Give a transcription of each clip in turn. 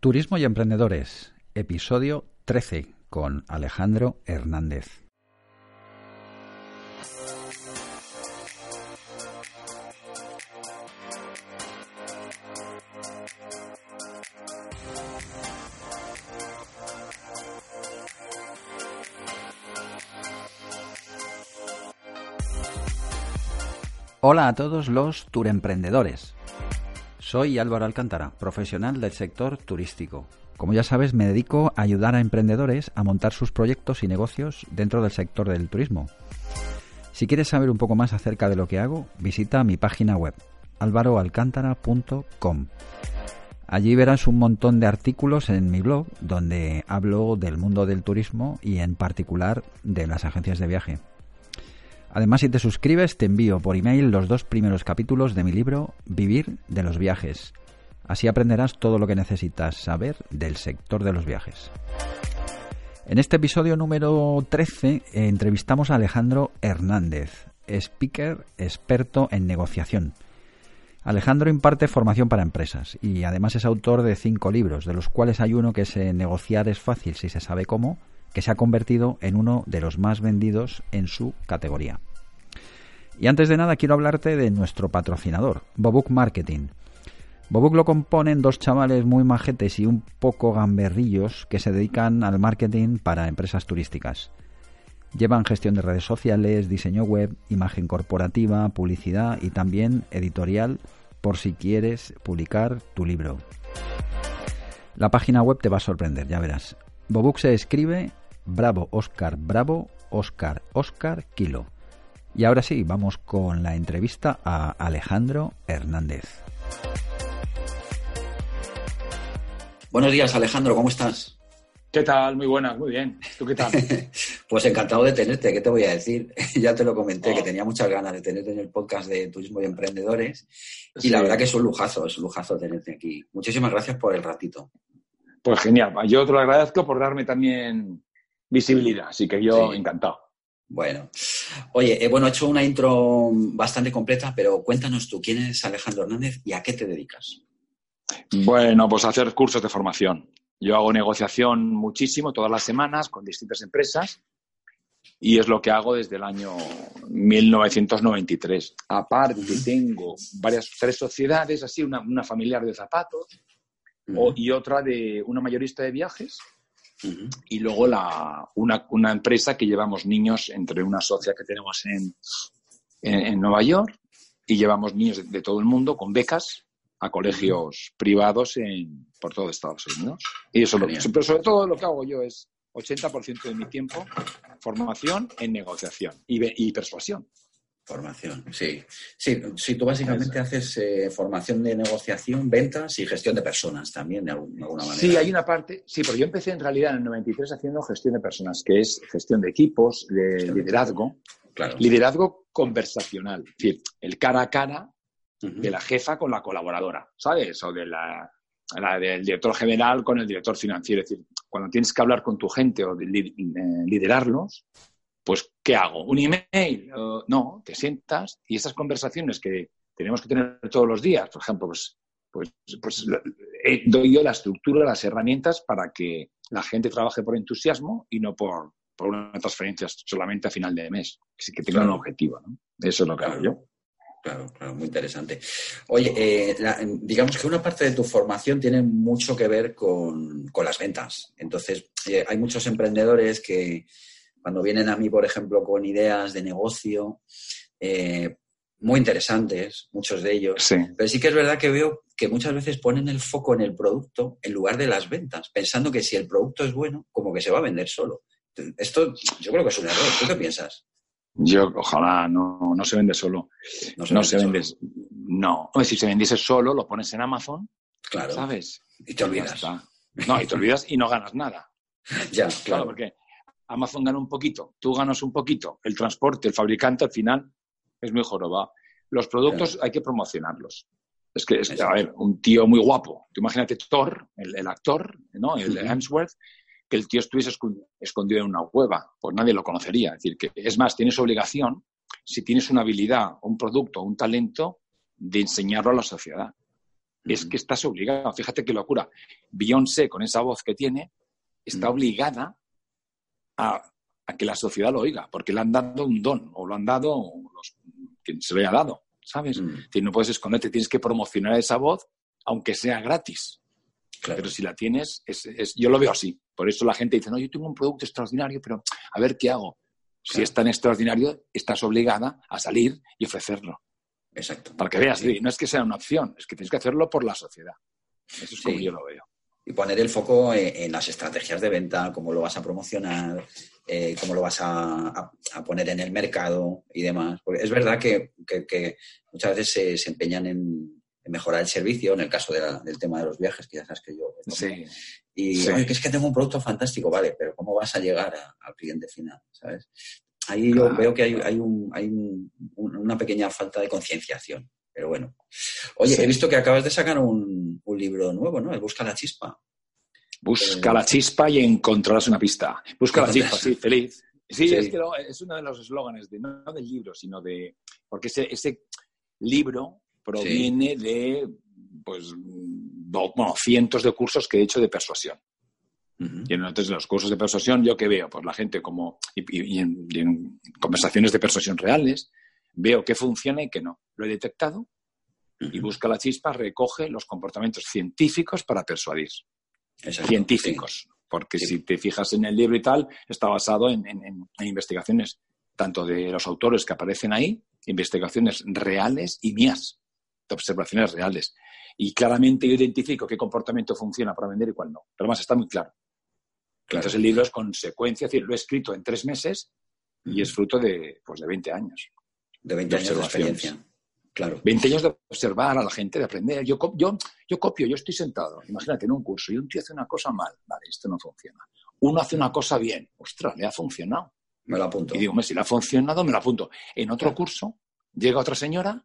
Turismo y Emprendedores, episodio 13, con Alejandro Hernández. Hola a todos los turemprendedores. Soy Álvaro Alcántara, profesional del sector turístico. Como ya sabes, me dedico a ayudar a emprendedores a montar sus proyectos y negocios dentro del sector del turismo. Si quieres saber un poco más acerca de lo que hago, visita mi página web alvaroalcántara.com. Allí verás un montón de artículos en mi blog donde hablo del mundo del turismo y en particular de las agencias de viaje. Además, si te suscribes, te envío por email los dos primeros capítulos de mi libro Vivir de los viajes. Así aprenderás todo lo que necesitas saber del sector de los viajes. En este episodio número 13 entrevistamos a Alejandro Hernández, speaker experto en negociación. Alejandro imparte formación para empresas y además es autor de cinco libros, de los cuales hay uno que es eh, Negociar es fácil si se sabe cómo, que se ha convertido en uno de los más vendidos en su categoría. Y antes de nada quiero hablarte de nuestro patrocinador, Bobuk Marketing. Bobuk lo componen dos chavales muy majetes y un poco gamberrillos que se dedican al marketing para empresas turísticas. Llevan gestión de redes sociales, diseño web, imagen corporativa, publicidad y también editorial por si quieres publicar tu libro. La página web te va a sorprender, ya verás. Bobuk se escribe Bravo Oscar Bravo Oscar Oscar Kilo. Y ahora sí, vamos con la entrevista a Alejandro Hernández. Buenos días, Alejandro, ¿cómo estás? ¿Qué tal? Muy buenas, muy bien. ¿Tú qué tal? pues encantado de tenerte, ¿qué te voy a decir? ya te lo comenté, que oh. tenía muchas ganas de tenerte en el podcast de Turismo y Emprendedores. Y la verdad que es un lujazo, es un lujazo tenerte aquí. Muchísimas gracias por el ratito. Pues genial. Yo te lo agradezco por darme también visibilidad, así que yo encantado. Bueno, oye, eh, bueno, he hecho una intro bastante completa, pero cuéntanos tú, ¿quién es Alejandro Hernández y a qué te dedicas? Bueno, pues a hacer cursos de formación. Yo hago negociación muchísimo, todas las semanas, con distintas empresas, y es lo que hago desde el año 1993. Aparte, tengo varias, tres sociedades, así, una, familiar de zapatos y otra de una mayorista de viajes y luego la, una, empresa que llevamos niños entre una socia que tenemos en, en, Nueva York y llevamos niños de, todo el mundo con becas a colegios privados en, por todo Estados Unidos. Y eso lo, pero sobre todo lo que hago yo es 80% de mi tiempo formación en negociación y, y persuasión. Formación, sí. Sí, tú básicamente haces eh, formación de negociación, ventas y gestión de personas también, de alguna manera. Sí, hay una parte, sí, pero yo empecé en realidad en el 93 haciendo gestión de personas, que es gestión de equipos, de liderazgo, claro. liderazgo conversacional, es decir, el cara a cara de la jefa con la colaboradora, ¿sabes? O de la, del director general con el director financiero, es decir, cuando tienes que hablar con tu gente o liderarlos, pues, ¿qué hago? ¿Un email? no, te sientas y esas conversaciones que tenemos que tener todos los días, por ejemplo, pues, pues, pues eh, doy yo la estructura, las herramientas para que la gente trabaje por entusiasmo y no por, por una transferencia solamente a final de mes, que tenga un objetivo. ¿no? Eso es lo que hago yo. Claro, claro, muy interesante. Oye, eh, digamos que una parte de tu formación tiene mucho que ver con, las ventas. Entonces, eh, hay muchos emprendedores que, cuando vienen a mí, por ejemplo, con ideas de negocio, eh, muy interesantes, muchos de ellos. Pero sí que es verdad que veo que muchas veces ponen el foco en el producto en lugar de las ventas, pensando que si el producto es bueno, como que se va a vender solo. Esto yo creo que es un error. ¿Tú qué piensas? Yo, ojalá, no, no se vende solo. No se, vende, No. Si se vendiese solo, lo pones en Amazon. Claro. ¿Sabes? Y te olvidas. No, y te olvidas y no ganas nada. ya, claro. claro. Porque Amazon gana un poquito, tú ganas un poquito, el transporte, el fabricante al final es muy joroba. Los productos hay que promocionarlos. Es que, a ver, un tío muy guapo, tú imagínate Thor, el, actor, ¿no? El de Hemsworth, que el tío estuviese escondido en una cueva, pues nadie lo conocería. Es decir, que es más, tienes obligación, si tienes una habilidad, un producto, un talento, de enseñarlo a la sociedad. es que estás obligado. Fíjate qué locura. Beyoncé, con esa voz que tiene, está obligada a, que la sociedad lo oiga, porque le han dado un don, o lo han dado los, quien se lo haya dado, ¿sabes? no puedes esconderte, tienes que promocionar esa voz, aunque sea gratis. Pero si la tienes, es, yo lo veo así. Por eso la gente dice, no, yo tengo un producto extraordinario, pero a ver qué hago. Si es tan extraordinario, estás obligada a salir y ofrecerlo. Exacto. Para que veas, no es que sea una opción, es que tienes que hacerlo por la sociedad. Eso es como yo lo veo. Y poner el foco en, las estrategias de venta, cómo lo vas a promocionar, eh, cómo lo vas a, poner en el mercado y demás. Porque es verdad que, muchas veces se, empeñan en, mejorar el servicio, en el caso del tema de los viajes, que ya sabes que yo... Sí. Y que es que tengo un producto fantástico, vale, pero ¿cómo vas a llegar al cliente final? ¿Sabes? Ahí yo veo que hay, hay, una pequeña falta de concienciación. Pero bueno. Oye, he visto que acabas de sacar un, libro nuevo, ¿no? El Busca la Chispa. Busca la chispa y encontrarás una pista. Busca la chispa, sí, feliz. Sí, Es, que es uno de los eslóganes, de, no del libro, sino de... Porque ese, ese libro proviene de, pues, bueno, cientos de cursos que he hecho de persuasión. Y entonces en los cursos de persuasión, ¿yo qué veo? Pues la gente como, y, en, conversaciones de persuasión reales, veo qué funciona y qué no. Lo he detectado y busca la chispa, recoge los comportamientos científicos para persuadir. Científicos. Porque si te fijas en el libro y tal, está basado en, investigaciones tanto de los autores que aparecen ahí, investigaciones reales y mías, de observaciones reales. Y claramente yo identifico qué comportamiento funciona para vender y cuál no. Pero además está muy claro. Entonces el libro es consecuencia, es decir, lo he escrito en tres meses y es fruto de, pues, de 20 años. De 20 años de experiencia. Claro. 20 años de observar a la gente, de aprender. Yo, yo, yo copio, yo estoy sentado, imagínate, en un curso, y un tío hace una cosa mal, vale, esto no funciona. Uno hace una cosa bien, ostras, le ha funcionado. Me lo apunto. Y digo, si le ha funcionado, me lo apunto. En otro curso, llega otra señora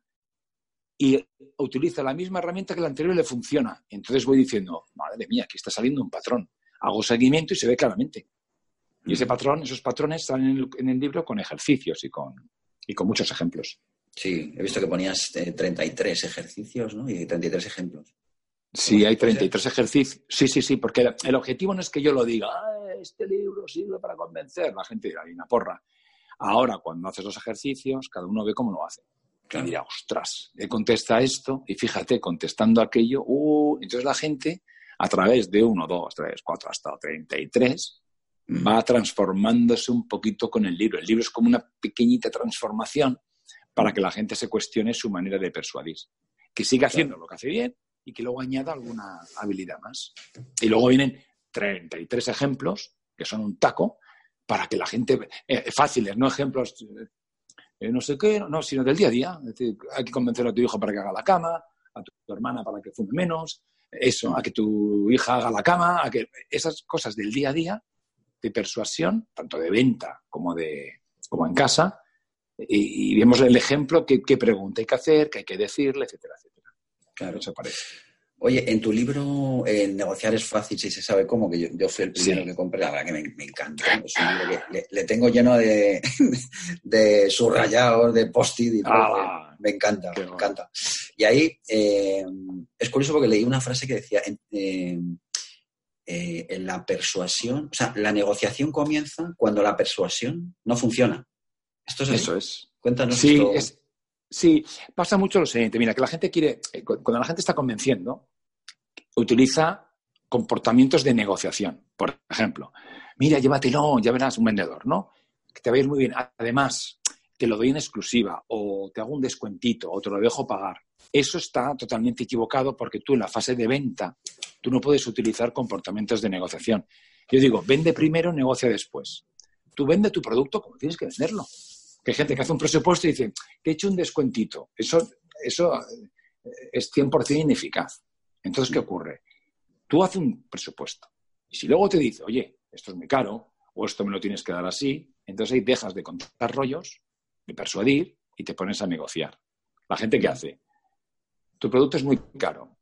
y utiliza la misma herramienta que la anterior y le funciona. Entonces voy diciendo, madre mía, aquí está saliendo un patrón hago seguimiento y se ve claramente. Y ese patrón, esos patrones están en el, libro con ejercicios y con, y con muchos ejemplos. Sí, he visto que ponías 33 eh, ejercicios, ¿no? Y 33 ejemplos. Sí, hay 33 ejercicios. Sí, sí, sí, porque el, objetivo no es que yo lo diga, ah, este libro sirve para convencer. La gente dirá, hay una porra. Ahora, cuando haces los ejercicios, cada uno ve cómo lo hace. Y dirá, ostras, le contesta esto y fíjate, contestando aquello, uh, entonces la gente a través de 1, 2, 3, 4 hasta 33, va transformándose un poquito con el libro. El libro es como una pequeñita transformación para que la gente se cuestione su manera de persuadir. Que siga haciendo lo que hace bien y que luego añada alguna habilidad más. Y luego vienen 33 ejemplos, que son un taco, para que la gente, eh, fáciles, no ejemplos, eh, no sé qué, no, sino del día a día. Es decir, hay que convencer a tu hijo para que haga la cama, a tu hermana para que fume menos, eso, a que tu hija haga la cama, a que esas cosas del día a día de persuasión, tanto de venta como, de, como en casa, y, vemos el ejemplo, qué, pregunta hay que hacer, qué hay que decirle, etcétera, etcétera. Claro, eso parece. Oye, en tu libro Negociar es fácil si se sabe cómo, que yo, fui el primero que compré, la verdad que me, encanta. Es un libro que le, tengo lleno de, de subrayados, de post-it y todo. Ah, me encanta, me encanta. Y ahí eh, es curioso porque leí una frase que decía, eh, eh, en la persuasión, o sea, la negociación comienza cuando la persuasión no funciona. ¿Esto es Eso es. Cuéntanos. Sí, sí, pasa mucho lo siguiente. Mira, que la gente quiere, cuando la gente está convenciendo, utiliza comportamientos de negociación. Por ejemplo, mira, llévatelo, ya verás un vendedor, ¿no? Que te va a ir muy bien. Además, te lo doy en exclusiva o te hago un descuentito o te lo dejo pagar. Eso está totalmente equivocado porque tú en la fase de venta, tú no puedes utilizar comportamientos de negociación. Yo digo, vende primero, negocia después. Tú vende tu producto como tienes que venderlo. Que hay gente que hace un presupuesto y dice, que he hecho un descuentito. Eso, eso eh, es 100% ineficaz. Entonces, ¿qué ocurre? Tú haces un presupuesto. Y si luego te dice, oye, esto es muy caro, o esto me lo tienes que dar así, entonces ahí dejas de contar rollos de persuadir y te pones a negociar. La gente que hace, tu producto es muy caro.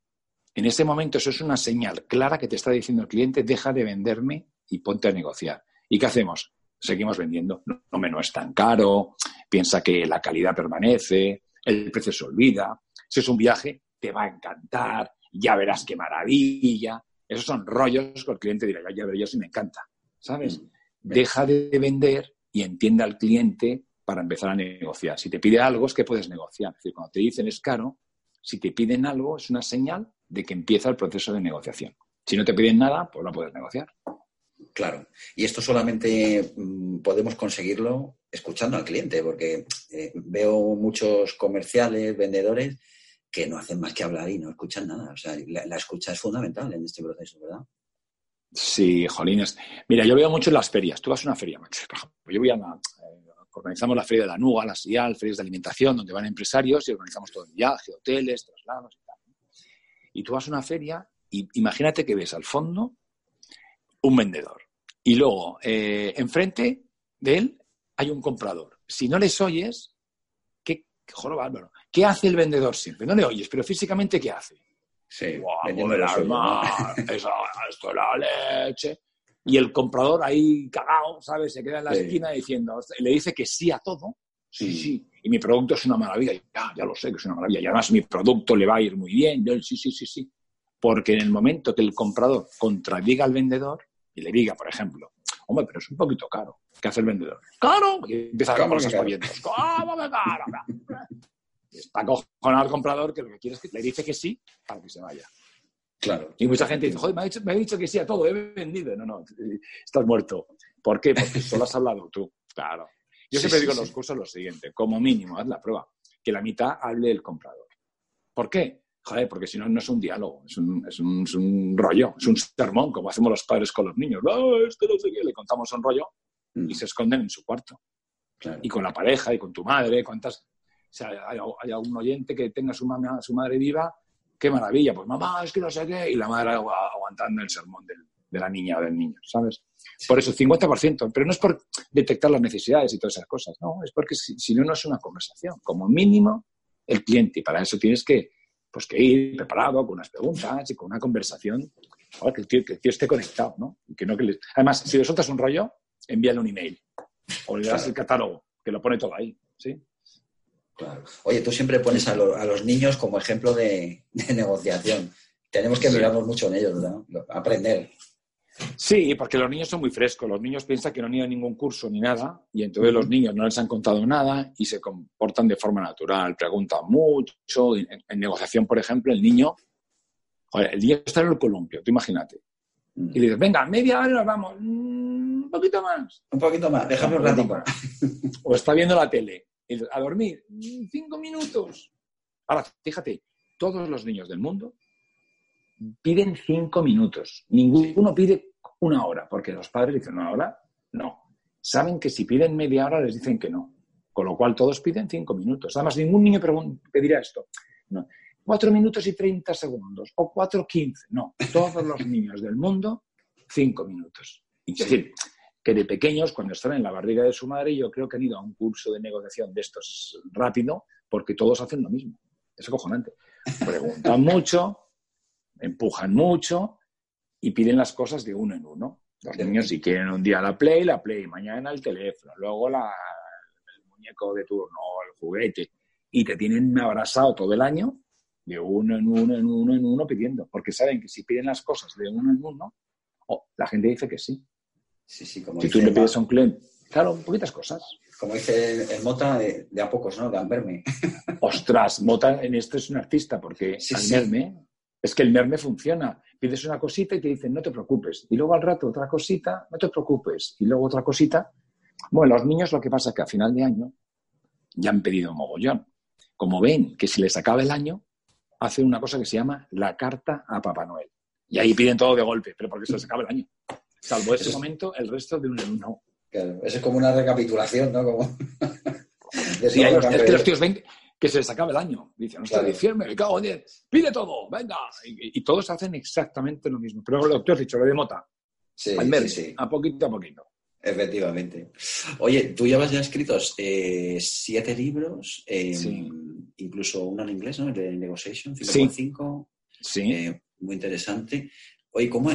En ese momento eso es una señal clara que te está diciendo el cliente, deja de venderme y ponte a negociar. ¿Y qué hacemos? Seguimos vendiendo. No, no, no es tan caro, piensa que la calidad permanece, el precio se olvida. Si es un viaje, te va a encantar. ya verás qué maravilla. Esos son rollos que el cliente dirá, ya, verás, yo sí me encanta, ¿sabes? Mm. Deja de vender y entiende al cliente para empezar a negociar. Si te pide algo es que puedes negociar. Es decir, cuando te dicen es caro, si te piden algo es una señal de que empieza el proceso de negociación. Si no te piden nada, pues no puedes negociar. Claro. Y esto solamente mm, podemos conseguirlo escuchando al cliente, porque eh, veo muchos comerciales, vendedores, que no hacen más que hablar y no escuchan nada. O sea, la, escucha es fundamental en este proceso, ¿verdad? Sí, jolines. Mira, yo veo mucho en las ferias. Tú vas a una feria, Max. Por ejemplo, yo voy a la, eh, organizamos la feria de la NUGA, la SIAL, ferias de alimentación, donde van empresarios y organizamos todo el viaje, hoteles, traslados y tú vas a una feria y imagínate que ves al fondo un vendedor. Y luego, eh, enfrente de él hay un comprador. Si no les oyes, ¿qué, joro bárbaro? ¿Qué hace el vendedor siempre? No le oyes, pero físicamente, ¿qué hace? Sí, vendiendo el alma, eso, esto es la leche. Y el comprador ahí cagado, ¿sabes? Se queda en la esquina diciendo, le dice que sí a todo. Sí, sí. Y mi producto es una maravilla. Ya, ya lo sé que es una maravilla. Y además mi producto le va a ir muy bien. Yo, sí, sí, sí, sí. Porque en el momento que el comprador contradiga al vendedor, y le diga, por ejemplo, hombre, pero es un poquito caro. ¿Qué hace el vendedor? ¡Caro! Y empieza a comprar los aspavientos. ¿Cómo que caro? Está cojonado al comprador que lo que quiere es que le dice que sí para que se vaya. Claro. Y mucha gente dice, joder, me ha, dicho, me ha dicho que sí a todo, he vendido. No, no, estás muerto. ¿Por qué? Porque solo has hablado tú. Claro. Yo siempre digo en los cursos lo siguiente, como mínimo, haz la prueba, que la mitad hable el comprador. ¿Por qué? Joder, porque si no, no es un diálogo, es un, es, un, es un, rollo, es un sermón, como hacemos los padres con los niños. No, esto no sé qué, le contamos un rollo y mm. se esconden en su cuarto. Y con la pareja y con tu madre, cuántas... O sea, hay, hay algún oyente que tenga su, mamá, su madre viva, qué maravilla, pues mamá, es que no sé qué, y la madre aguantando el sermón de la niña o del niño, ¿sabes? Por eso, 50%, pero no es por detectar las necesidades y todas esas cosas, no, es porque si, si no, no es una conversación. Como mínimo, el cliente, y para eso tienes que pues que ir preparado con unas preguntas y con una conversación, que, el tío, esté conectado, ¿no? que no que Además, si le sueltas un rollo, envíale un email o le das el catálogo, que lo pone todo ahí, ¿sí? Claro. Oye, tú siempre pones a, los niños como ejemplo de, negociación. Tenemos que mirarnos mucho en ellos, ¿verdad? Aprender. Sí, porque los niños son muy frescos. Los niños piensan que no han ido a ningún curso ni nada y entonces los niños no les han contado nada y se comportan de forma natural, preguntan mucho. En, negociación, por ejemplo, el niño, el niño está en el columpio, tú imagínate. Y dices, venga, media hora nos vamos. Mm, un poquito más. Un poquito más, déjame un ratito. O está viendo la tele. A dormir, mm, cinco minutos. Ahora, fíjate, todos los niños del mundo piden cinco minutos. Ninguno pide una hora, porque los padres dicen una hora, no. Saben que si piden media hora les dicen que no. Con lo cual todos piden cinco minutos. Además, ningún niño pedirá esto. No. Cuatro minutos y treinta segundos o cuatro quince. No, todos los niños del mundo, cinco minutos. Es decir, que de pequeños, cuando están en la barriga de su madre, yo creo que han ido a un curso de negociación de estos rápido, porque todos hacen lo mismo. Es acojonante. Preguntan mucho, empujan mucho y piden las cosas de uno en uno. Los niños si quieren un día la Play, la Play, mañana el teléfono, luego la, el muñeco de turno, el juguete, y te tienen abrazado todo el año de uno en uno, en uno, en uno pidiendo, porque saben que si piden las cosas de uno en uno, oh, la gente dice que sí. Sí, sí, como si tú le pides a un cliente, claro, poquitas cosas. Como dice el, Mota, de, a pocos, ¿no? De verme. Ostras, Mota en esto es un artista, porque sí, al verme es que el merme funciona. Pides una cosita y te dicen, no te preocupes. Y luego al rato otra cosita, no te preocupes. Y luego otra cosita. Bueno, los niños lo que pasa es que a final de año ya han pedido mogollón. Como ven que si les acaba el año, hacen una cosa que se llama la carta a Papá Noel. Y ahí piden todo de golpe, pero porque se les acaba el año. Salvo ese momento, el resto de un no. Claro, eso es como una recapitulación, ¿no? Como... sí, es que los tíos ven, que se les acaba el año. Dicen, no claro. diciembre, me cago en pide todo, venga. Y, todos hacen exactamente lo mismo. Pero lo que has dicho, lo de Mota, sí, al mes, sí, a poquito a poquito. Efectivamente. Oye, tú llevas ya escritos eh, siete libros, eh, incluso uno en inglés, ¿no? El de Negotiation, 5.5. Sí. Eh, muy interesante. Oye, ¿cómo,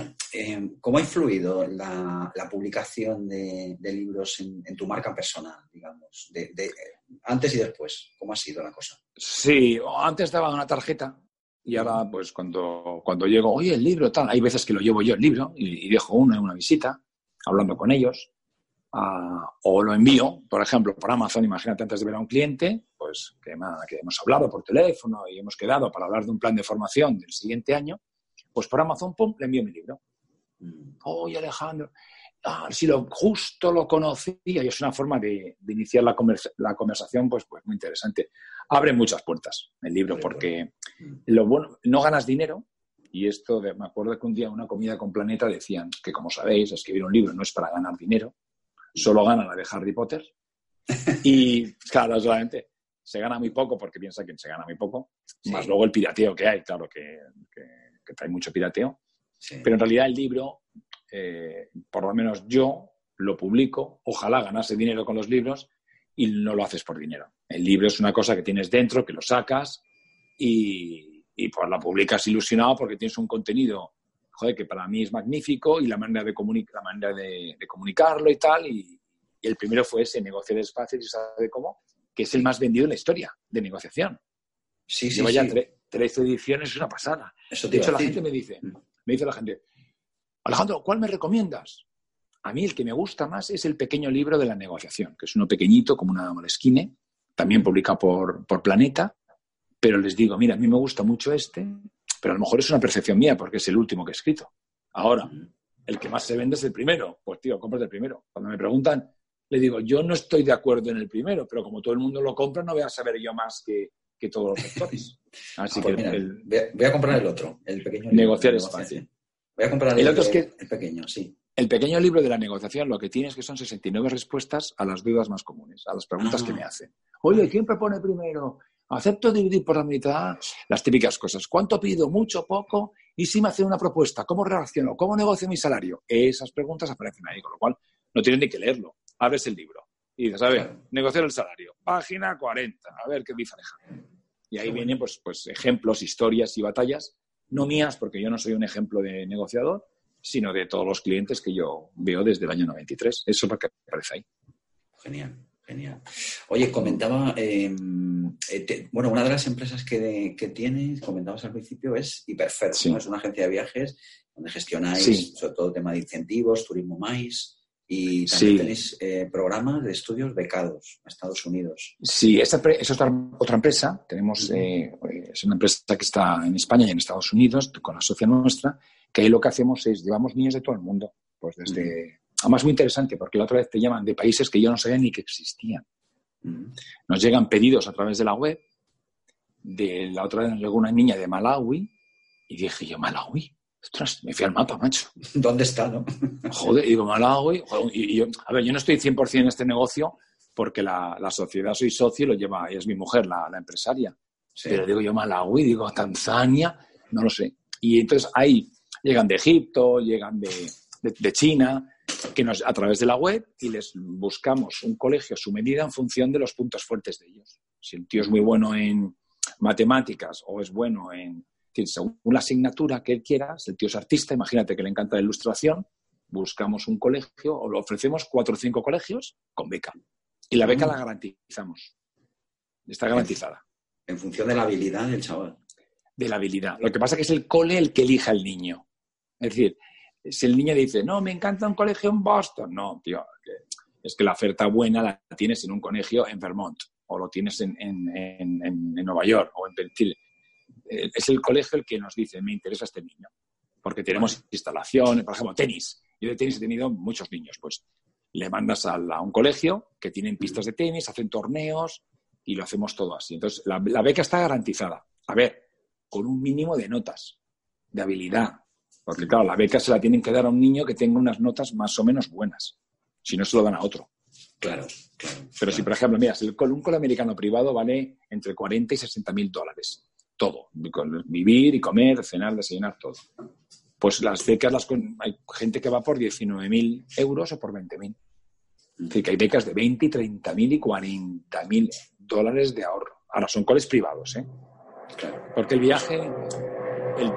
¿cómo ha influido la, publicación de, libros en, tu marca personal, digamos? de, antes y después, ¿cómo ha sido la cosa? Sí, antes daba una tarjeta Y ahora, pues cuando, cuando llego, oye, el libro, tal, hay veces que lo llevo yo el libro y, dejo uno en una visita, hablando con ellos, ah, o lo envío, por ejemplo, por Amazon, imagínate antes de ver a un cliente, pues que, que hemos hablado por teléfono y hemos quedado para hablar de un plan de formación del siguiente año, pues por Amazon, pum, le envío mi libro. Mm. Oye, Alejandro, ah, si lo justo lo conocía, y es una forma de, iniciar la, la, conversación, pues, pues muy interesante. Abre muchas puertas el libro, porque lo bueno, no ganas dinero, y esto, me acuerdo que un día una comida con Planeta decían que, como sabéis, escribir un libro no es para ganar dinero, solo gana la de Harry Potter. y, claro, solamente se gana muy poco porque piensa que se gana muy poco, más luego el pirateo que hay, claro que, que, hay mucho pirateo. Pero en realidad el libro eh, por lo menos yo lo publico, ojalá ganase dinero con los libros y no lo haces por dinero. El libro es una cosa que tienes dentro, que lo sacas y, y pues la publicas ilusionado porque tienes un contenido joder, que para mí es magnífico y la manera de, la manera de, comunicarlo y tal. Y, el primero fue ese, Negociar Espacio, y sabe cómo, que es el más vendido en la historia de negociación. Sí, sí, Lleva ya 13 ediciones, es una pasada. de hecho, la gente me dice, mm. me dice la gente, Alejandro, ¿cuál me recomiendas? A mí el que me gusta más es el pequeño libro de la negociación, que es uno pequeñito, como una molesquine, también publicado por, por Planeta, pero les digo, mira, a mí me gusta mucho este, pero a lo mejor es una percepción mía porque es el último que he escrito. Ahora, el que más se vende es el primero. Pues tío, compras el primero. Cuando me preguntan, le digo, yo no estoy de acuerdo en el primero, pero como todo el mundo lo compra, no voy a saber yo más que, todos los lectores. Así ah, que pues voy, a, comprar el otro, el pequeño. Negociar es fácil. Voy a comprar el, otro es que, el pequeño, sí. El pequeño libro de la negociación lo que tiene es que son 69 respuestas a las dudas más comunes, a las preguntas que me ah. hacen. Oye, ¿quién propone primero? ¿Acepto dividir por la mitad? Las típicas cosas. ¿Cuánto pido? ¿Mucho? ¿Poco? ¿Y si me hace una propuesta? ¿Cómo reacciono? ¿Cómo negocio mi salario? Esas preguntas aparecen ahí, con lo cual no tienen ni que leerlo. Abres el libro y dices, a ver, negociar el salario. Página 40. A ver qué dice Alejandro. Y ahí vienen pues, pues ejemplos, historias y batallas no mías, porque yo no soy un ejemplo de negociador, sino de todos los clientes que yo veo desde el año 93. Eso es lo que aparece ahí. Genial, genial. Oye, comentaba, em, eh, bueno, una de las empresas que, que tienes, comentabas al principio, es Hiperfer, es una agencia de viajes donde gestionáis sobre todo tema de incentivos, turismo más. Y también tenéis eh, programas de estudios becados a Estados Unidos. Sí, esta es otra, otra empresa. Tenemos, eh, es una empresa que está en España y en Estados Unidos, con la socia nuestra, que ahí lo que hacemos es llevamos niños de todo el mundo. Pues desde. Además, muy interesante, porque la otra vez te llaman de países que yo no sabía ni que existían. Nos llegan pedidos a través de la web. De la otra vez nos llegó una niña de Malawi y dije yo, Malawi, Ostras, me fui al mapa, macho. ¿Dónde está, no? Joder, digo, Malawi. Y, yo, a ver, yo no estoy 100% en este negocio porque la, sociedad soy socio y lo lleva, es mi mujer, la, empresaria. Pero digo yo, Malawi, digo, Tanzania, no lo sé. Y entonces ahí llegan de Egipto, llegan de, de, China, que nos, a través de la web y les buscamos un colegio a su medida en función de los puntos fuertes de ellos. Si el tío es muy bueno en matemáticas o es bueno en según la asignatura que él quiera, si el tío es artista, imagínate que le encanta la ilustración, buscamos un colegio o lo ofrecemos cuatro o cinco colegios con beca. Y la beca mm. la garantizamos. Está garantizada. En función de la habilidad del chaval. De la habilidad. Lo que pasa es que es el cole el que elija el niño. Es decir, si el niño dice, no, me encanta un colegio en Boston, no, tío, es que la oferta buena la tienes en un colegio en Vermont o lo tienes en, en Nueva York o en Chile. Eh, es el colegio el que nos dice, me interesa este niño, porque tenemos instalaciones, por ejemplo, tenis. Yo de tenis he tenido muchos niños, pues le mandas a, un colegio que tienen pistas de tenis, hacen torneos y lo hacemos todo así. Entonces, la, beca está garantizada. A ver, con un mínimo de notas, de habilidad. Porque, claro, la beca se la tienen que dar a un niño que tenga unas notas más o menos buenas. Si no, se lo dan a otro. Claro, claro. Pero si, por ejemplo, mira, el, un cole americano privado vale entre 40 y 60 mil dólares todo, vivir y comer, cenar, desayunar, todo. Pues las becas, las, hay gente que va por 19.000 euros o por 20.000. Es decir, que hay becas de 20, 30.000 y 40.000 dólares de ahorro. Ahora, son coles privados, ¿eh? Porque el viaje, el,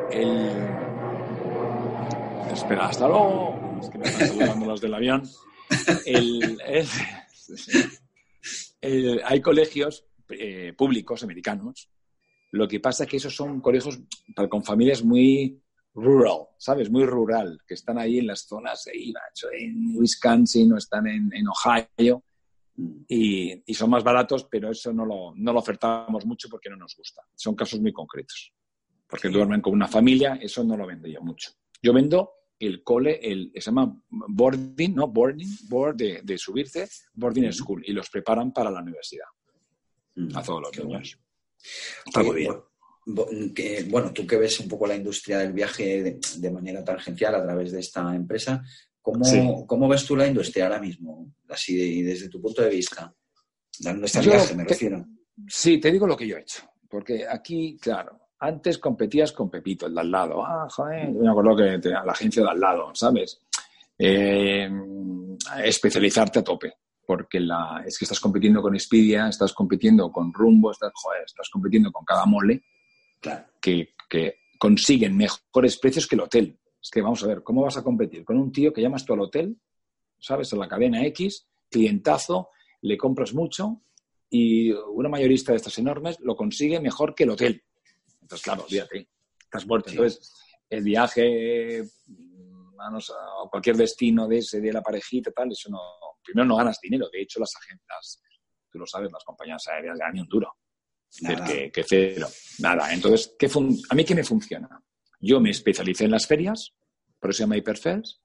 Espera, hasta luego. Es que me están saludando los del avión. hay colegios eh, públicos americanos Lo que pasa es que esos son colegios con familias muy rural, ¿sabes? Muy rural, que están ahí en las zonas, ahí, en Wisconsin o están en, Ohio y, son más baratos, pero eso no lo, no lo ofertamos mucho porque no nos gusta. Son casos muy concretos. Porque duermen con una familia, eso no lo vendo yo mucho. Yo vendo el cole, el, se llama boarding, ¿no? Boarding, board de, subirse, boarding school, y los preparan para la universidad. A todos los niños. Está muy bien. Bueno, tú que ves un poco la industria del viaje de, manera tangencial a través de esta empresa, ¿cómo, ¿cómo, ves tú la industria ahora mismo? Así desde tu punto de vista. Dando este viaje, me refiero. Sí, te digo lo que yo he hecho. Porque aquí, claro, antes competías con Pepito, el de al lado. Ah, joder, me acuerdo que tenía la agencia de al lado, ¿sabes? Eh, especializarte a tope porque la, es que estás compitiendo con Expedia, estás compitiendo con Rumbo, estás, joder, estás compitiendo con cada mole que, consiguen mejores precios que el hotel. Es que vamos a ver, ¿cómo vas a competir con un tío que llamas tú al hotel, sabes, a la cadena X, clientazo, le compras mucho y una mayorista de estas enormes lo consigue mejor que el hotel? Entonces, claro, olvídate, estás muerto. Entonces, el viaje a cualquier destino de ese, de la parejita, tal, eso no, primero no ganas dinero. De hecho, las agencias, tú lo sabes, las compañías aéreas ganan un duro. Que, que, cero. Nada. Entonces, ¿qué ¿a mí qué me funciona? Yo me especialicé en las ferias, por eso se llama Hyperfairs,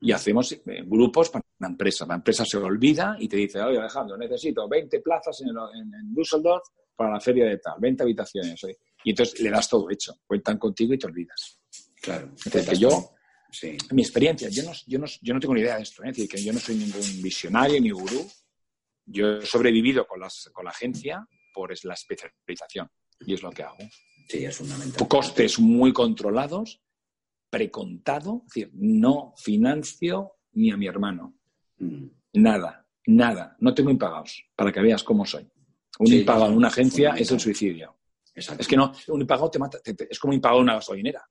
y hacemos eh, grupos para la empresa. La empresa se olvida y te dice, oye, Alejandro, necesito 20 plazas en, en, Düsseldorf para la feria de tal, 20 habitaciones. Y entonces le das todo hecho. Cuentan contigo y te olvidas. Claro. Entonces, yo, mi experiencia, yo no, yo, no, yo no tengo ni idea de esto, ¿eh? es decir, que yo no soy ningún visionario ni gurú. Yo he sobrevivido con, las, con la agencia por la especialización y es lo que hago. Sí, es fundamental. Costes muy controlados, precontado, es decir, no financio ni a mi hermano. Mm. Nada, nada. No tengo impagados, para que veas cómo soy. Un impagado en una agencia es el suicidio. Es que no, un impagado te mata, es como impagado en una gasolinera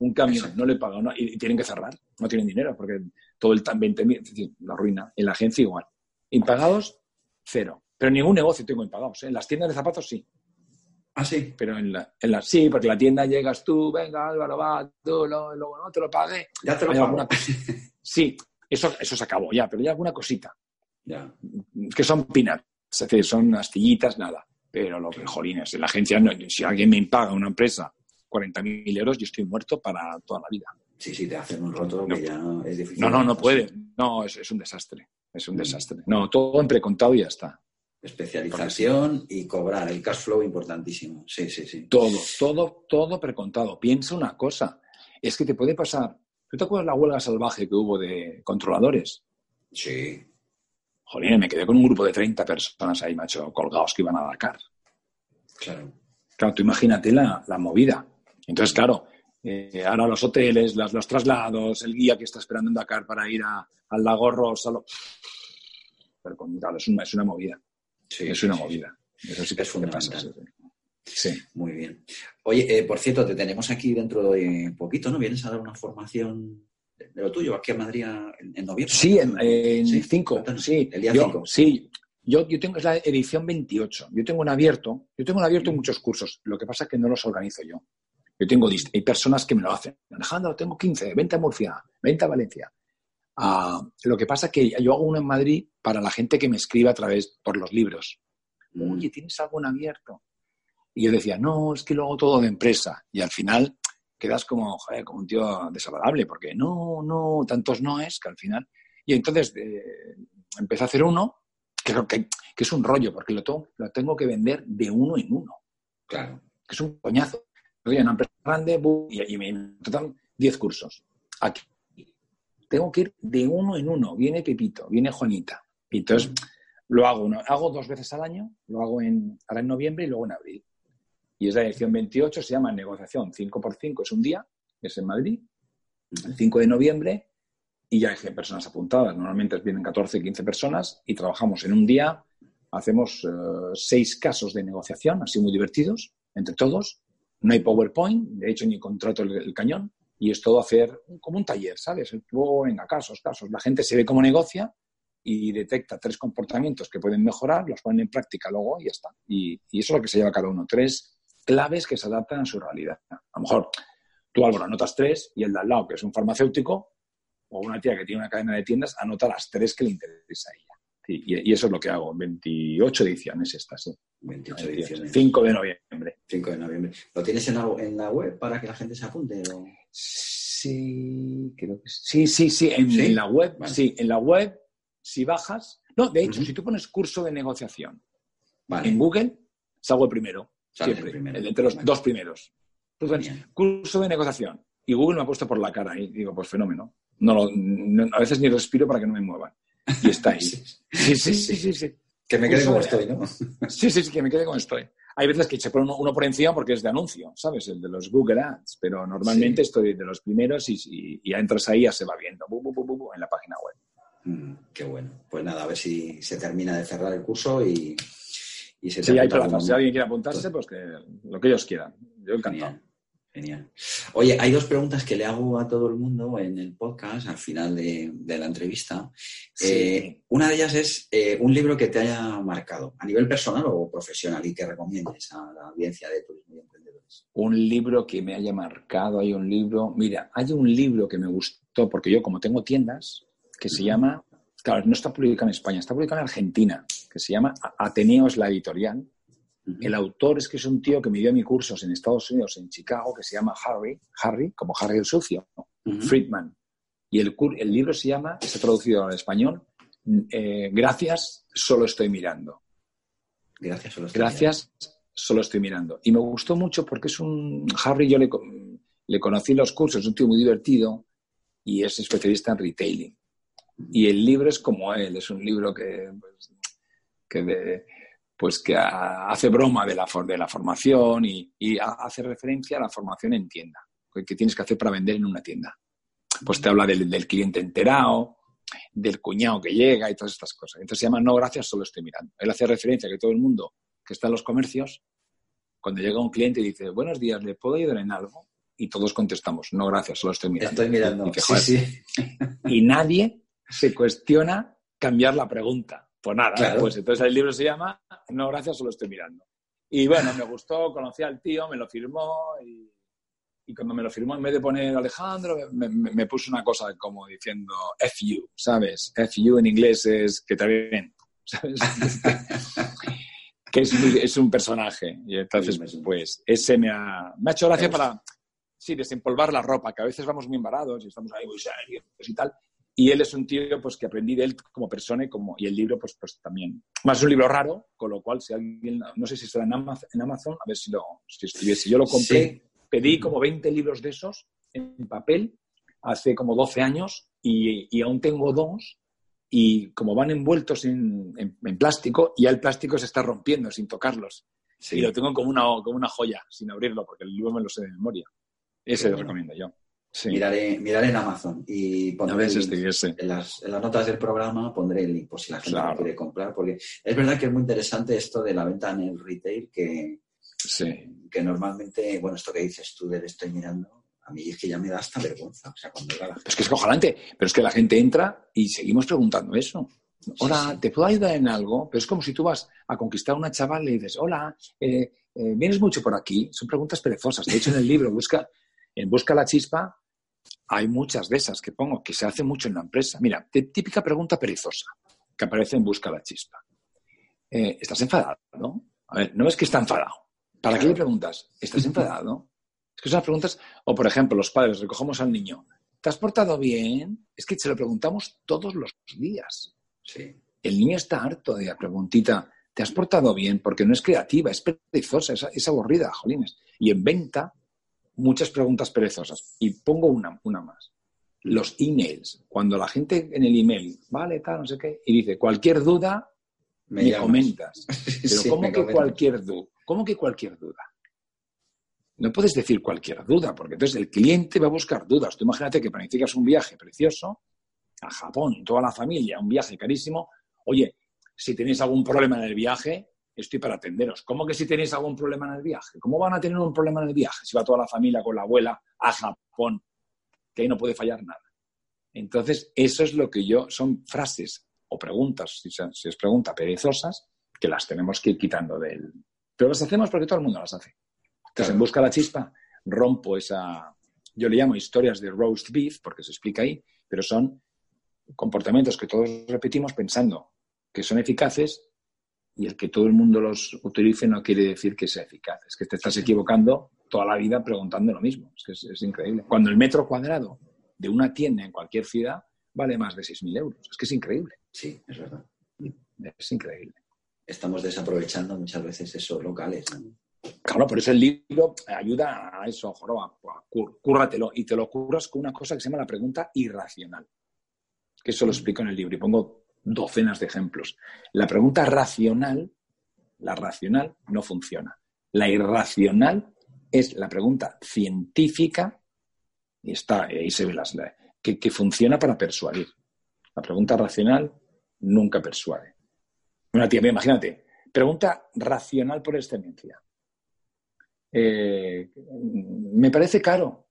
un camión no le paga y, tienen que cerrar, no tienen dinero porque todo el 20.000, la ruina. En la agencia igual. Impagados, cero. Pero ningún negocio tengo impagados. ¿eh? En las tiendas de zapatos sí. Ah, sí. Pero en la, en la sí, porque la tienda llegas tú, venga Álvaro, va, tú, luego no te lo pagué. Ya te lo pago. sí, eso, eso se acabó ya, pero ya alguna cosita. Ya. Que son peanuts, es decir, son astillitas, nada. Pero lo que, jolines, en la agencia, si alguien me paga una empresa 40.000 euros, yo estoy muerto para toda la vida. Sí, sí, te hacen un roto que ya es difícil. No, no, no puede. No, es, un desastre. Es un mm. desastre. No, todo en precontado y ya está. Especialización y cobrar, el cash flow importantísimo. Sí, sí, sí. Todo, todo, todo precontado. Piensa una cosa, es que te puede pasar. ¿Tú te acuerdas la huelga salvaje que hubo de controladores? Sí. Joder, me quedé con un grupo de 30 personas ahí, macho, colgados que iban a Dakar. Claro. Claro, tú imagínate la, la movida. Entonces, claro, eh, ahora los hoteles, los traslados, el guía que está esperando en Dakar para ir al lago Rosa. Pero claro, es, una, es una movida. Sí, es una movida. Eso sí que es fundamental. Sí. Muy bien. Oye, eh, por cierto, te tenemos aquí dentro de poquito, ¿no? ¿Vienes a dar una formación de lo tuyo aquí a Madrid en, noviembre? Sí, en, cinco. Sí, el día 5. Sí, yo, yo tengo, es la edición 28. Yo tengo un abierto, yo tengo un abierto en muchos cursos. Lo que pasa es que no los organizo yo. Yo tengo, hay personas que me lo hacen. Alejandro, tengo 15, vente a Murcia, vente a Valencia. Ah, lo que pasa es que yo hago uno en Madrid para la gente que me escribe a través por los libros. Oye, ¿tienes algo en abierto? Y yo decía, no, es que lo hago todo de empresa. Y al final quedas como, joder, como un tío desagradable, porque no, no, tantos no es que al final. Y entonces eh, empecé a hacer uno, que, que, que es un rollo, porque lo tengo, lo tengo que vender de uno en uno. Claro. Que es un coñazo una empresa grande y, me tratan 10 cursos. Aquí tengo que ir de uno en uno. Viene Pepito, viene Juanita. Y entonces lo hago, hago dos veces al año, lo hago en, ahora en noviembre y luego en abril. Y es la edición 28, se llama negociación 5x5, es un día, es en Madrid, el 5 de noviembre, y ya hay personas apuntadas. Normalmente vienen 14, 15 personas y trabajamos en un día, hacemos eh, seis casos de negociación, así muy divertidos, entre todos, no hay PowerPoint, de hecho ni contrato el, cañón, y es todo hacer como un taller, ¿sabes? Luego, venga, casos, casos. La gente se ve cómo negocia y detecta tres comportamientos que pueden mejorar, los ponen en práctica luego y ya está. Y, eso es lo que se lleva cada uno. Tres, claves que se adaptan a su realidad. A lo mejor tú, Álvaro, anotas tres y el de al lado, que es un farmacéutico, o una tía que tiene una cadena de tiendas, anota las tres que le interesa a ella. Y, eso es lo que hago. 28 ediciones estas, sí. 28 ediciones. 5 de noviembre. 5 de noviembre. ¿Lo tienes en la, web para que la gente se apunte? Sí, creo que sí. Sí, sí, En, la web. Sí, en la web, si bajas. No, de hecho, si tú pones curso de negociación en Google, salgo el primero. siempre. entre los dos primeros. curso de negociación. Y Google me ha puesto por la cara y digo, pues fenómeno. No, a veces ni respiro para que no me muevan. Y está ahí. Sí, sí, sí, sí. Que me quede como estoy, ¿no? Sí, sí, sí, que me quede como estoy. Hay veces que se pone uno, por encima porque es de anuncio, ¿sabes? El de los Google Ads, pero normalmente estoy de los primeros y, ya entras ahí ya se va viendo en la página web. Mm, qué bueno. Pues nada, a ver si se termina de cerrar el curso y, y se Sí, hay plazas. Si alguien quiere apuntarse, pues que lo que ellos quieran. Yo encantado. Genial. Oye, hay dos preguntas que le hago a todo el mundo en el podcast al final de, la entrevista. Eh, una de ellas es eh, un libro que te haya marcado a nivel personal o profesional y que recomiendes a la audiencia de turismo y emprendedores. Un libro que me haya marcado, hay un libro, mira, hay un libro que me gustó porque yo como tengo tiendas que se llama, claro, no está publicado en España, está publicado en Argentina, que se llama Ateneos la editorial el autor es que es un tío que me dio mi cursos en Estados Unidos, en Chicago, que se llama Harry, Harry, como Harry el Sucio, Friedman. Y el, el, libro se llama, está traducido al español, eh, Gracias, solo estoy mirando. Gracias, solo estoy Gracias, mirando. solo estoy mirando. Y me gustó mucho porque es un. Harry, yo le, le conocí en los cursos, es un tío muy divertido y es especialista en retailing. Y el libro es como él, es un libro que, pues, que de, pues que hace broma de la, de la formación y, hace referencia a la formación en tienda, que tienes que hacer para vender en una tienda. Pues te habla del, cliente enterado, del cuñado que llega y todas estas cosas. Entonces se llama No, gracias, solo estoy mirando. Él hace referencia a que todo el mundo que está en los comercios, cuando llega un cliente y dice, buenos días, ¿le puedo ayudar en algo? Y todos contestamos, no, gracias, solo estoy mirando. Estoy mirando. Y, y nadie se cuestiona cambiar la pregunta. Pues nada, pues entonces el libro se llama No, gracias, solo estoy mirando. Y bueno, me gustó, conocí al tío, me lo firmó y, cuando me lo firmó, en vez de poner Alejandro, me, puso una cosa como diciendo FU, ¿sabes? FU en inglés es que te bien, ¿sabes? que es, un personaje. Y entonces, pues, ese me ha, me ha hecho gracia para, sí, desempolvar la ropa, que a veces vamos muy embarados y estamos ahí muy serios y tal. Y él es un tío pues, que aprendí de él como persona y, como, y el libro pues, pues también. Más es un libro raro, con lo cual si alguien, no sé si será en Amazon, a ver si lo si estuviese. Yo lo compré, pedí como 20 libros de esos en papel hace como 12 años y, y aún tengo dos y como van envueltos en, en, plástico, ya el plástico se está rompiendo sin tocarlos. Y lo tengo como una, como una joya, sin abrirlo, porque el libro me lo sé de memoria. Ese lo recomiendo yo. Miraré, en Amazon y pondré este, en, las, notas del programa pondré el link por si la gente quiere comprar, porque es verdad que es muy interesante esto de la venta en el retail que, que normalmente, bueno, esto que dices tú de estoy mirando, a mí es que ya me da hasta vergüenza. O sea, cuando Es que es cojalante, pero es que la gente entra y seguimos preguntando eso. Hola, ¿te puedo ayudar en algo? Pero es como si tú vas a conquistar a una chaval y dices, hola, eh, eh, ¿vienes mucho por aquí? Son preguntas perezosas. De hecho, en el libro busca, en Busca la Chispa hay muchas de esas que pongo, que se hace mucho en la empresa. Mira, típica pregunta perezosa que aparece en Busca la Chispa. Eh, ¿Estás enfadado? ¿no? A ver, no es que está enfadado. ¿Para qué le preguntas? ¿Estás enfadado? Es que son las preguntas, o por ejemplo, los padres recogemos al niño. ¿Te has portado bien? Es que se lo preguntamos todos los días. Sí. El niño está harto de la preguntita, ¿te has portado bien? Porque no es creativa, es perezosa, es, es aburrida, jolines. Y en venta muchas preguntas perezosas. Y pongo una, una más. Los emails. Cuando la gente en el email, vale, tal, no sé qué, y dice, cualquier duda, me, comentas. Pero ¿cómo que cualquier duda? ¿Cómo que cualquier duda? No puedes decir cualquier duda, porque entonces el cliente va a buscar dudas. Tú imagínate que planificas un viaje precioso a Japón, toda la familia, un viaje carísimo. Oye, si tenéis algún problema en el viaje, estoy para atenderos. ¿Cómo que si tenéis algún problema en el viaje? ¿Cómo van a tener un problema en el viaje si va toda la familia con la abuela a Japón? Que ahí no puede fallar nada. Entonces, eso es lo que yo, son frases o preguntas, si, si es pregunta, perezosas, que las tenemos que ir quitando de él. Pero las hacemos porque todo el mundo las hace. Entonces, en busca de la chispa, rompo esa, yo le llamo historias de roast beef, porque se explica ahí, pero son comportamientos que todos repetimos pensando que son eficaces y el que todo el mundo los utilice no quiere decir que sea eficaz. Es que te estás equivocando toda la vida preguntando lo mismo. Es que es, increíble. Cuando el metro cuadrado de una tienda en cualquier ciudad vale más de 6.000 euros. Es que es increíble. Sí, es verdad. Es increíble. Estamos desaprovechando muchas veces esos locales. Claro, por eso el libro ayuda a eso, joroba, cúrratelo y te lo curras con una cosa que se llama la pregunta irracional. Que eso lo explico en el libro y pongo docenas de ejemplos. La pregunta racional, la racional no funciona. La irracional es la pregunta científica y está ahí se ve las que, que funciona para persuadir. La pregunta racional nunca persuade. Una tía, imagínate, pregunta racional por excelencia. Eh, me parece caro,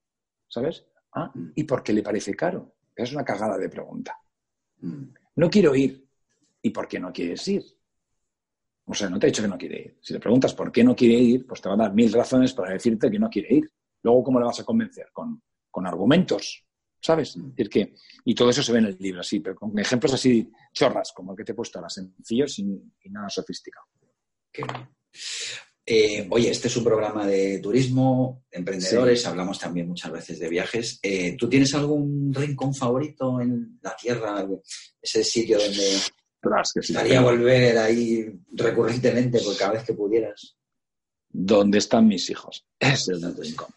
¿sabes? Ah, ¿y por qué le parece caro? Es una cagada de pregunta. No quiero ir. ¿Y por qué no quieres ir? O sea, no te he dicho que no quiere ir. Si le preguntas por qué no quiere ir, pues te va a dar mil razones para decirte que no quiere ir. Luego, ¿cómo le vas a convencer? Con, argumentos, ¿sabes? Mm. que, y todo eso se ve en el libro, así, pero con ejemplos así chorras, como el que te he puesto ahora, sencillos y, y nada sofisticado. Qué eh, oye, este es un programa de turismo, emprendedores, hablamos también muchas veces de viajes. Eh, ¿Tú tienes algún rincón favorito en la tierra? Ese sitio donde gustaría volver ahí recurrentemente por cada vez que pudieras. ¿Dónde están mis hijos? Es el rincón.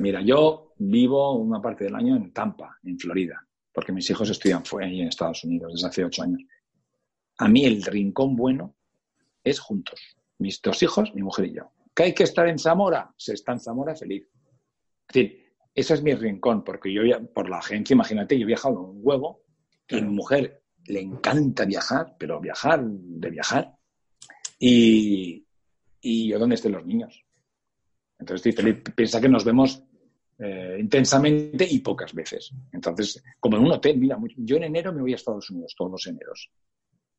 Mira, yo vivo una parte del año en Tampa, en Florida, porque mis hijos estudian ahí en Estados Unidos desde hace ocho años. A mí el rincón bueno es juntos mis dos hijos, mi mujer y yo. ¿Que hay que estar en Zamora? Se está en Zamora feliz. Es decir, ese es mi rincón, porque yo, por la agencia, imagínate, yo he viajado un huevo, y a mi mujer le encanta viajar, pero viajar de viajar. Y, y yo, ¿dónde estén los niños? Entonces, estoy feliz. Piensa que nos vemos eh, intensamente y pocas veces. Entonces, como en un hotel, mira, yo en enero me voy a Estados Unidos, todos los eneros.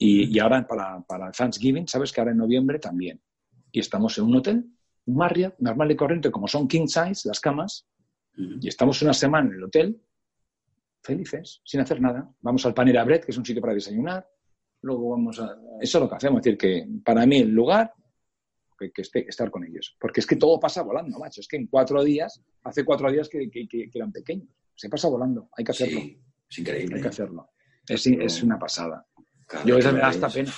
Y, ahora para, para Thanksgiving, sabes que ahora en noviembre también. Y estamos en un hotel, un Marriott, normal y corriente, como son king size las camas, y estamos una semana en el hotel, felices, sin hacer nada. Vamos al Panera Bread, que es un sitio para desayunar. Luego vamos a... Eso es lo que hacemos. Es decir, que para mí el lugar, que, que esté, estar con ellos. Porque es que todo pasa volando, macho. Es que en cuatro días, hace cuatro días que, que eran pequeños. Se pasa volando. Hay que hacerlo. es increíble. Hay que hacerlo. Es, es una pasada yo a me da hasta pena.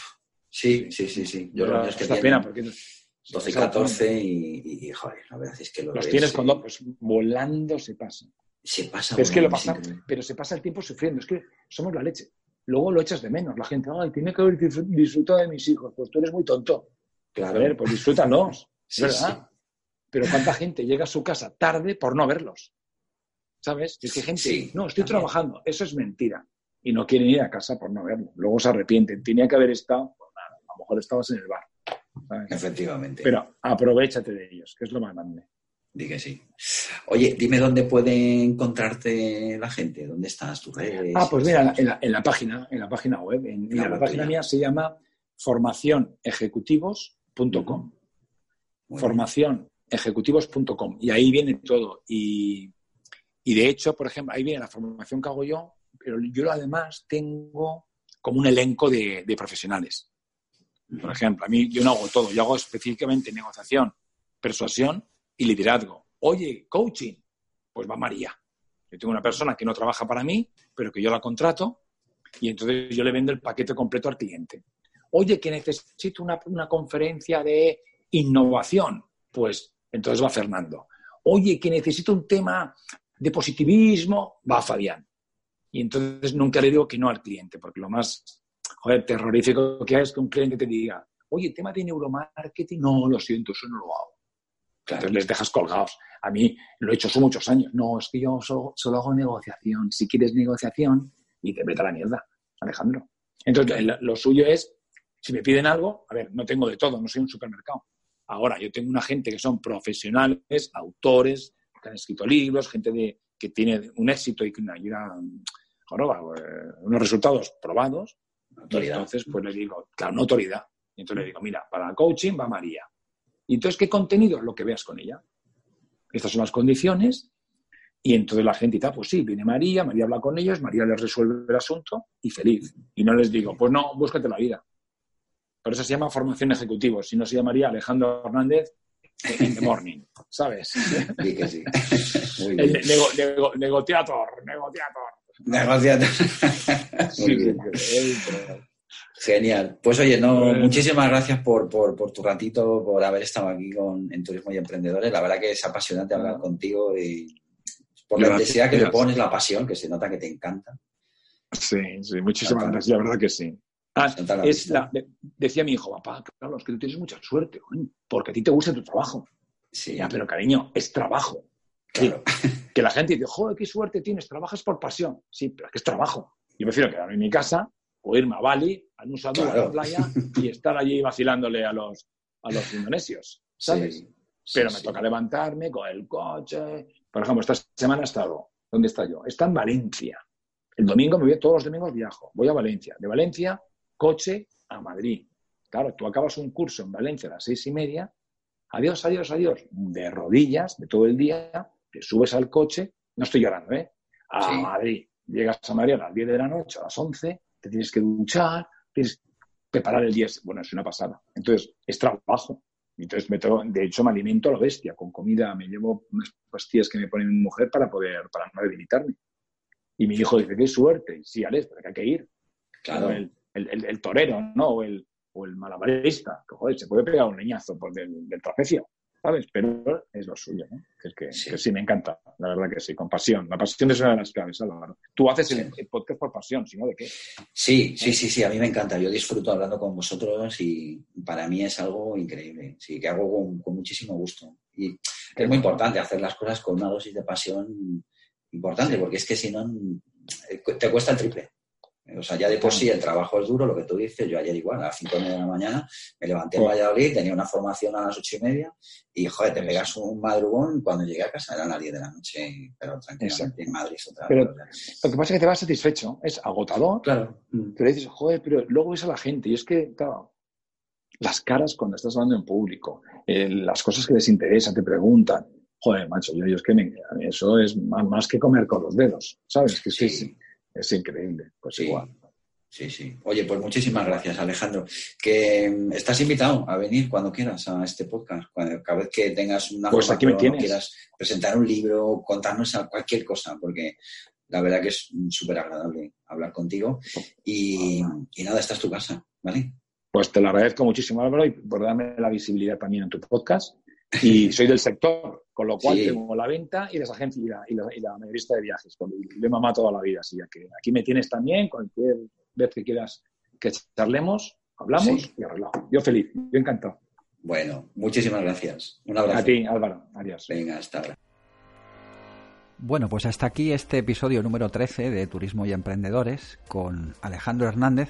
Sí, sí, sí, sí. Yo lo que pena porque 12 y 14 y, joder, la verdad es que lo Los tienes con dos, pues volando se pasa. Se pasa. Pero es que lo pasa, pero se pasa el tiempo sufriendo. Es que somos la leche. Luego lo echas de menos. La gente, ay, tiene que haber disfrutado de mis hijos. Pues tú eres muy tonto. Claro. A ver, pues disfrútalos. ¿Verdad? Pero cuánta gente llega a su casa tarde por no verlos. ¿Sabes? Es que gente, no, estoy trabajando. Eso es mentira y no quieren ir a casa por no verlo. Luego se arrepienten. Tenía que haber estado, pues nada, a lo mejor estabas en el bar. Efectivamente. Pero aprovechate de ellos, que es lo más grande. Di que sí. Oye, dime dónde puede encontrarte la gente, dónde estás, tus redes. Ah, pues mira, en la, página, en la página web. En, la, página mía se llama formacionejecutivos.com. Formacionejecutivos.com. Y ahí viene todo. Y, y de hecho, por ejemplo, ahí viene la formación que hago yo, pero yo además tengo como un elenco de, profesionales. Por ejemplo, a mí yo no hago todo, yo hago específicamente negociación, persuasión y liderazgo. Oye, coaching, pues va María. Yo tengo una persona que no trabaja para mí, pero que yo la contrato y entonces yo le vendo el paquete completo al cliente. Oye, que necesito una, una conferencia de innovación, pues entonces va Fernando. Oye, que necesito un tema de positivismo, va Fabián. Y entonces nunca le digo que no al cliente, porque lo más terrorífico que hay es que un cliente te diga, oye, tema de neuromarketing, no, lo siento, eso no lo hago. Entonces les dejas colgados. A mí lo he hecho hace muchos años. No, es que yo solo, hago negociación. Si quieres negociación, y te vete a la mierda, Alejandro. Entonces, lo suyo es, si me piden algo, a ver, no tengo de todo, no soy un supermercado. Ahora, yo tengo una gente que son profesionales, autores, que han escrito libros, gente de, que tiene un éxito y que una, eh, unos resultados probados, entonces pues le digo, claro, una autoridad. Y entonces le digo, mira, para coaching va María. Y entonces, ¿qué contenido? Lo que veas con ella. estas son las condiciones, y entonces la gente ah, pues sí, viene María, María habla con ellos, María les resuelve el asunto y feliz. Y no les digo, pues no, búscate la vida. Por eso se llama formación ejecutivo. Si no se llamaría Alejandro Hernández in the morning, ¿sabes? Sí que sí. El negociator, negociator. Negociator. Genial. Pues oye, no, muchísimas gracias por, tu ratito, por haber estado aquí con, en Turismo y Emprendedores. La verdad que es apasionante hablar contigo y por la intensidad que le pones, la pasión, que se nota que te encanta. Sí, sí, muchísimas gracias, la verdad que sí. Ah, es la, decía mi hijo, papá, claro, es que tú tienes mucha suerte, porque a ti te gusta tu trabajo. Sí. Ya, pero cariño, es trabajo. Claro. que la gente dice, joder, qué suerte tienes, trabajas por pasión. Sí, pero es que es trabajo. Yo prefiero quedarme en mi casa o irme a Bali, a Nusa a la playa, y estar allí vacilándole a los, a los indonesios, ¿sabes? pero me toca levantarme con el coche. Por ejemplo, esta semana he estado, ¿dónde está yo? Está en Valencia. El domingo me voy, todos los domingos viajo. Voy a Valencia. De Valencia, coche a Madrid. Claro, tú acabas un curso en Valencia a las seis y media. Adiós, adiós, adiós. De rodillas, de todo el día, te subes al coche. No estoy llorando, ¿eh? A Madrid. Llegas a Madrid a las 10 de la noche, a las 11 te tienes que duchar, tienes que preparar el día. Bueno, es una pasada. Entonces, es trabajo. Entonces, me de hecho, me alimento a la bestia con comida. Me llevo unas pastillas que me pone mi mujer para poder, para no debilitarme. Y mi hijo dice, qué suerte. Sí, Alex, pero que hay que ir. Claro. El, el, torero, ¿no? O el, o el malabarista, que joder, se puede pegar un leñazo por del, del trapecio. ¿sabes? Pero es lo suyo, ¿no? Es que sí. me encanta, la verdad que sí, con pasión. La pasión es una de las claves, Álvaro. Tú haces el, podcast por pasión, ¿si no de qué? Sí, sí, sí, sí, a mí me encanta. Yo disfruto hablando con vosotros y para mí es algo increíble. Sí, que hago con, muchísimo gusto. Y es muy importante hacer las cosas con una dosis de pasión importante, porque es que si no, te cuesta el triple. O sea, ya de por sí el trabajo es duro, lo que tú dices. Yo ayer igual, a las 5 de la mañana, me levanté en Valladolid, tenía una formación a las ocho y media y, joder, te pegas un madrugón. Cuando llegué a casa eran las 10 de la noche, pero tranquilamente en Madrid. Otra pero lo que pasa es que te vas satisfecho, es agotador. Claro. Pero dices, joder, pero luego ves a la gente y es que, claro, las caras cuando estás hablando en público, eh, las cosas que les interesan, te preguntan. Joder, macho, yo, es que eso es más, que comer con los dedos, ¿sabes? Que sí es increíble. Pues igual. Sí, sí. Oye, pues muchísimas gracias, Alejandro. Que mm, estás invitado a venir cuando quieras a este podcast. cada vez que tengas una pues aquí me quieras presentar un libro, contarnos cualquier cosa, porque la verdad que es súper agradable hablar contigo. Y, y, nada, esta es tu casa, ¿vale? Pues te lo agradezco muchísimo, Álvaro, y por darme la visibilidad también en tu podcast. Y soy del sector, con lo cual tengo la venta y las agencias y la, y la, mayorista de viajes. Le mamá toda la vida, así que aquí me tienes también, cualquier vez que quieras que charlemos, hablamos y arreglamos. Yo feliz, yo encantado. Bueno, muchísimas gracias. Un abrazo. A ti, Álvaro. Adiós. Venga, hasta ahora. Bueno, pues hasta aquí este episodio número 13 de Turismo y Emprendedores con Alejandro Hernández,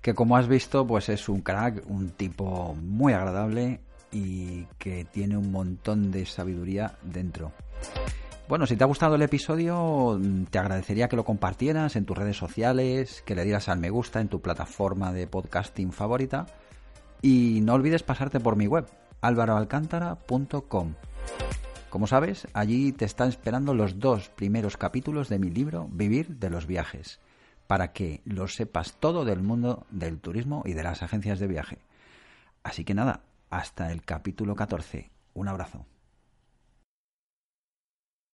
que como has visto, pues es un crack, un tipo muy agradable y que tiene un montón de sabiduría dentro. Bueno, si te ha gustado el episodio, te agradecería que lo compartieras en tus redes sociales, que le dieras al me gusta en tu plataforma de podcasting favorita y no olvides pasarte por mi web, alvaroalcántara.com. Como sabes, allí te están esperando los dos primeros capítulos de mi libro Vivir de los viajes, para que lo sepas todo del mundo del turismo y de las agencias de viaje. Así que nada, hasta el capítulo 14. Un abrazo.